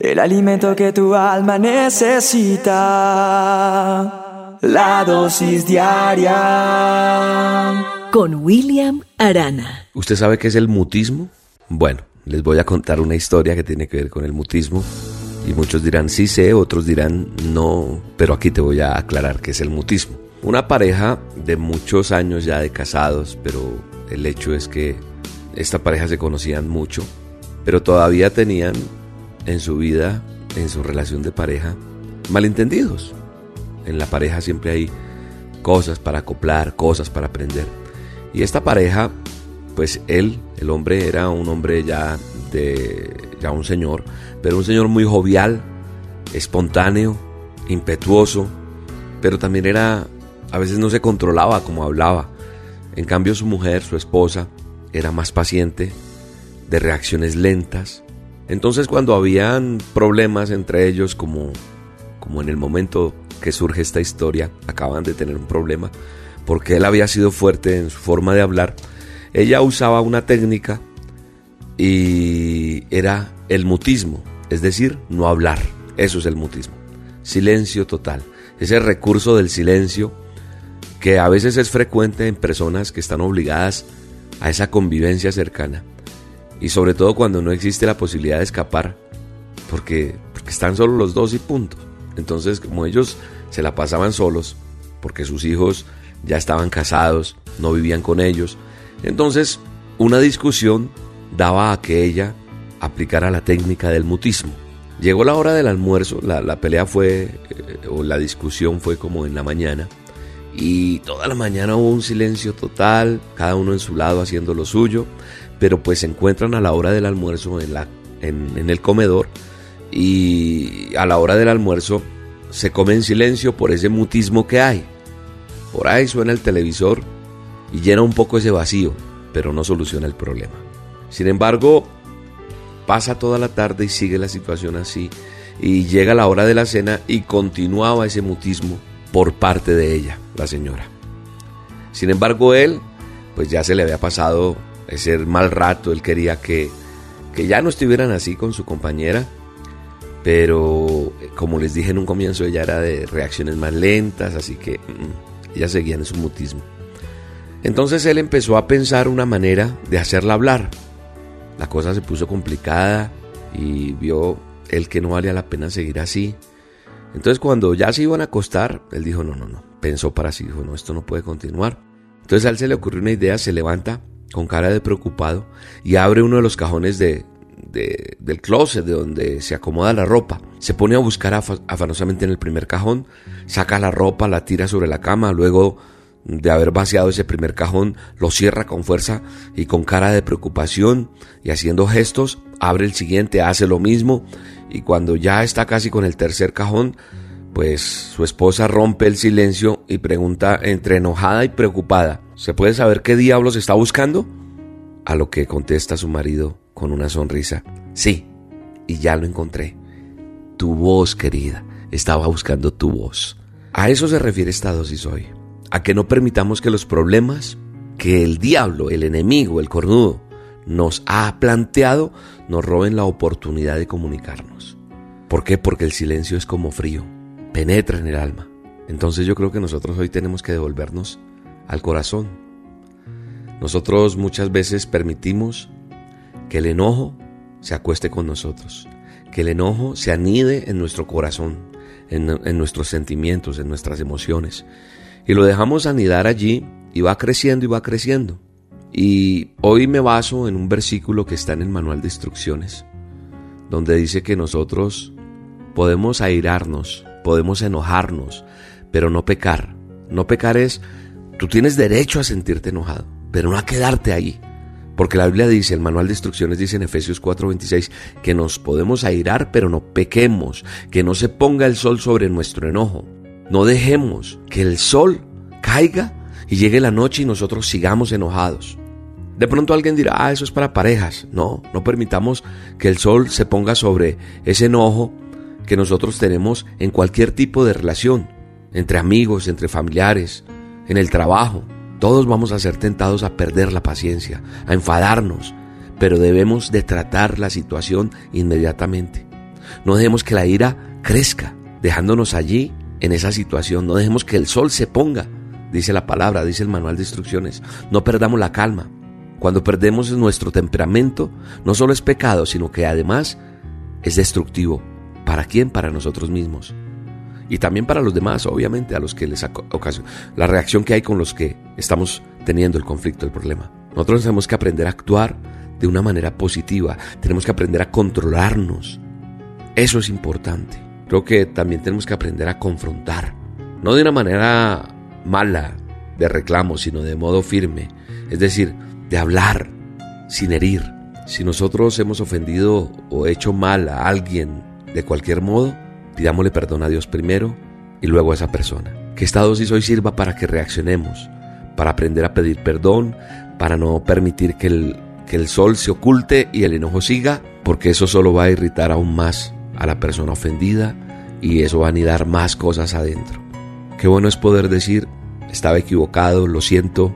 El alimento que tu alma necesita. La dosis diaria. Con William Arana. ¿Usted sabe qué es el mutismo? Bueno, les voy a contar una historia que tiene que ver con el mutismo. Y muchos dirán sí sé, otros dirán no, pero aquí te voy a aclarar qué es el mutismo. Una pareja de muchos años ya de casados, pero el hecho es que esta pareja se conocían mucho, pero todavía tenían en su vida, en su relación de pareja, malentendidos. En la pareja siempre hay cosas para acoplar, cosas para aprender. Y esta pareja, pues él, el hombre, era un hombre ya de, ya un señor, pero un señor muy jovial, espontáneo, impetuoso, pero también era, a veces no se controlaba como hablaba. En cambio su mujer, su esposa, era más paciente, de reacciones lentas, entonces cuando habían problemas entre ellos, como, como en el momento que surge esta historia, acaban de tener un problema, porque él había sido fuerte en su forma de hablar, ella usaba una técnica y era el mutismo, es decir, no hablar. Eso es el mutismo. Silencio total. Ese recurso del silencio que a veces es frecuente en personas que están obligadas a esa convivencia cercana y sobre todo cuando no existe la posibilidad de escapar, porque, porque están solo los dos y punto. Entonces, como ellos se la pasaban solos, porque sus hijos ya estaban casados, no vivían con ellos, entonces una discusión daba a que ella aplicara la técnica del mutismo. Llegó la hora del almuerzo, la, la pelea fue, eh, o la discusión fue como en la mañana, y toda la mañana hubo un silencio total, cada uno en su lado haciendo lo suyo, pero pues se encuentran a la hora del almuerzo en, la, en, el comedor y a la hora del almuerzo se come en silencio por ese mutismo que hay. Por ahí suena el televisor y llena un poco ese vacío, pero no soluciona el problema. Sin embargo, pasa toda la tarde y sigue la situación así y llega la hora de la cena y continuaba ese mutismo por parte de ella, la señora. Sin embargo, él, pues ya se le había pasado ese mal rato, él quería que, que ya no estuvieran así con su compañera, pero como les dije en un comienzo, ella era de reacciones más lentas, así que mm, ella seguía en su mutismo. Entonces él empezó a pensar una manera de hacerla hablar. La cosa se puso complicada y vio él que no valía la pena seguir así. Entonces cuando ya se iban a acostar, él dijo, no, no, no. Pensó para sí, dijo, no, esto no puede continuar. Entonces a él se le ocurrió una idea, se levanta con cara de preocupado y abre uno de los cajones de, del closet de donde se acomoda la ropa. Se pone a buscar afanosamente en el primer cajón, saca la ropa, la tira sobre la cama, luego de haber vaciado ese primer cajón, lo cierra con fuerza y con cara de preocupación y haciendo gestos, abre el siguiente, hace lo mismo y cuando ya está casi con el tercer cajón, pues su esposa rompe el silencio y pregunta entre enojada y preocupada, ¿se puede saber qué diablos está buscando? A lo que contesta su marido con una sonrisa, sí, y ya lo encontré. Tu voz, querida, estaba buscando tu voz. A eso se refiere esta dosis hoy, a que no permitamos que los problemas que el diablo, el enemigo, el cornudo, nos ha planteado, nos roben la oportunidad de comunicarnos. ¿Por qué? Porque el silencio es como frío penetra en el alma. Entonces yo creo que nosotros hoy tenemos que devolvernos al corazón. Nosotros muchas veces permitimos que el enojo se acueste con nosotros, que el enojo se anide en nuestro corazón, en, en nuestros sentimientos, en nuestras emociones. Y lo dejamos anidar allí y va creciendo y va creciendo. Y hoy me baso en un versículo que está en el manual de instrucciones, donde dice que nosotros podemos airarnos podemos enojarnos, pero no pecar. No pecar es, tú tienes derecho a sentirte enojado, pero no a quedarte ahí. Porque la Biblia dice, el manual de instrucciones dice en Efesios 4:26, que nos podemos airar, pero no pequemos, que no se ponga el sol sobre nuestro enojo. No dejemos que el sol caiga y llegue la noche y nosotros sigamos enojados. De pronto alguien dirá, ah, eso es para parejas. No, no permitamos que el sol se ponga sobre ese enojo que nosotros tenemos en cualquier tipo de relación, entre amigos, entre familiares, en el trabajo. Todos vamos a ser tentados a perder la paciencia, a enfadarnos, pero debemos de tratar la situación inmediatamente. No dejemos que la ira crezca, dejándonos allí en esa situación. No dejemos que el sol se ponga, dice la palabra, dice el manual de instrucciones. No perdamos la calma. Cuando perdemos nuestro temperamento, no solo es pecado, sino que además es destructivo. ¿Para quién? Para nosotros mismos. Y también para los demás, obviamente, a los que les ocasiona. La reacción que hay con los que estamos teniendo el conflicto, el problema. Nosotros tenemos que aprender a actuar de una manera positiva. Tenemos que aprender a controlarnos. Eso es importante. Creo que también tenemos que aprender a confrontar. No de una manera mala, de reclamo, sino de modo firme. Es decir, de hablar sin herir. Si nosotros hemos ofendido o hecho mal a alguien de cualquier modo, pidámosle perdón a Dios primero y luego a esa persona. Que esta dosis hoy sirva para que reaccionemos, para aprender a pedir perdón, para no permitir que el, que el sol se oculte y el enojo siga, porque eso solo va a irritar aún más a la persona ofendida y eso va a anidar más cosas adentro. Qué bueno es poder decir, estaba equivocado, lo siento.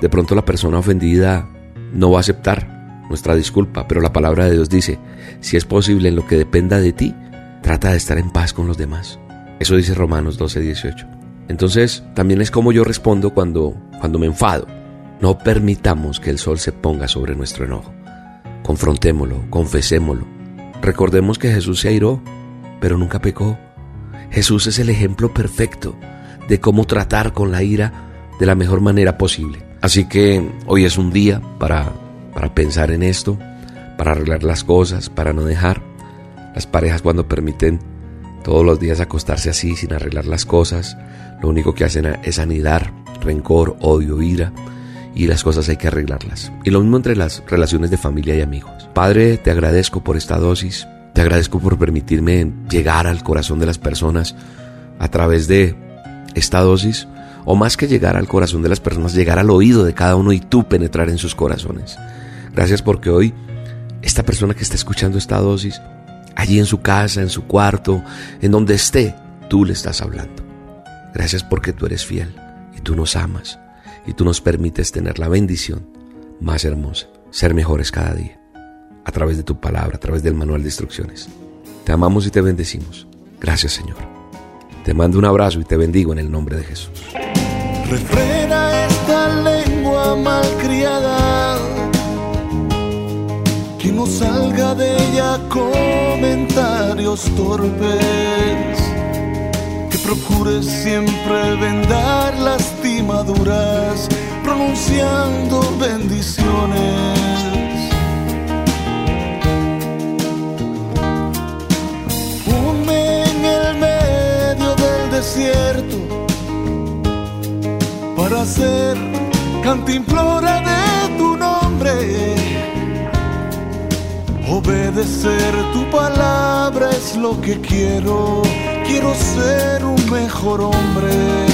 De pronto la persona ofendida no va a aceptar nuestra disculpa, pero la palabra de Dios dice, si es posible en lo que dependa de ti, trata de estar en paz con los demás. Eso dice Romanos 12, 18. Entonces, también es como yo respondo cuando, cuando me enfado. No permitamos que el sol se ponga sobre nuestro enojo. Confrontémoslo, confesémoslo. Recordemos que Jesús se airó, pero nunca pecó. Jesús es el ejemplo perfecto de cómo tratar con la ira de la mejor manera posible. Así que hoy es un día para, para pensar en esto, para arreglar las cosas, para no dejar las parejas cuando permiten todos los días acostarse así sin arreglar las cosas, lo único que hacen es anidar rencor, odio, ira y las cosas hay que arreglarlas. Y lo mismo entre las relaciones de familia y amigos. Padre, te agradezco por esta dosis, te agradezco por permitirme llegar al corazón de las personas a través de esta dosis, o más que llegar al corazón de las personas, llegar al oído de cada uno y tú penetrar en sus corazones. Gracias porque hoy esta persona que está escuchando esta dosis allí en su casa, en su cuarto, en donde esté, tú le estás hablando. Gracias porque tú eres fiel y tú nos amas y tú nos permites tener la bendición más hermosa, ser mejores cada día, a través de tu palabra, a través del manual de instrucciones. Te amamos y te bendecimos. Gracias Señor. Te mando un abrazo y te bendigo en el nombre de Jesús. Refrena esta lengua malcriada salga de ella comentarios torpes, que procure siempre vendar lastimaduras, pronunciando bendiciones. Ponme en el medio del desierto para ser cantimplora de tu nombre Obedecer tu palabra es lo que quiero. Quiero ser un mejor hombre.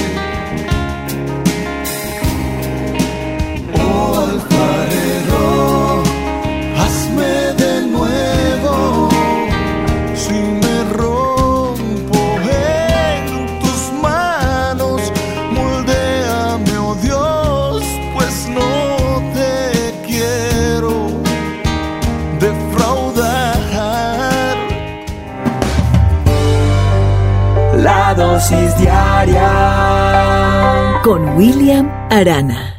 Con William Arana.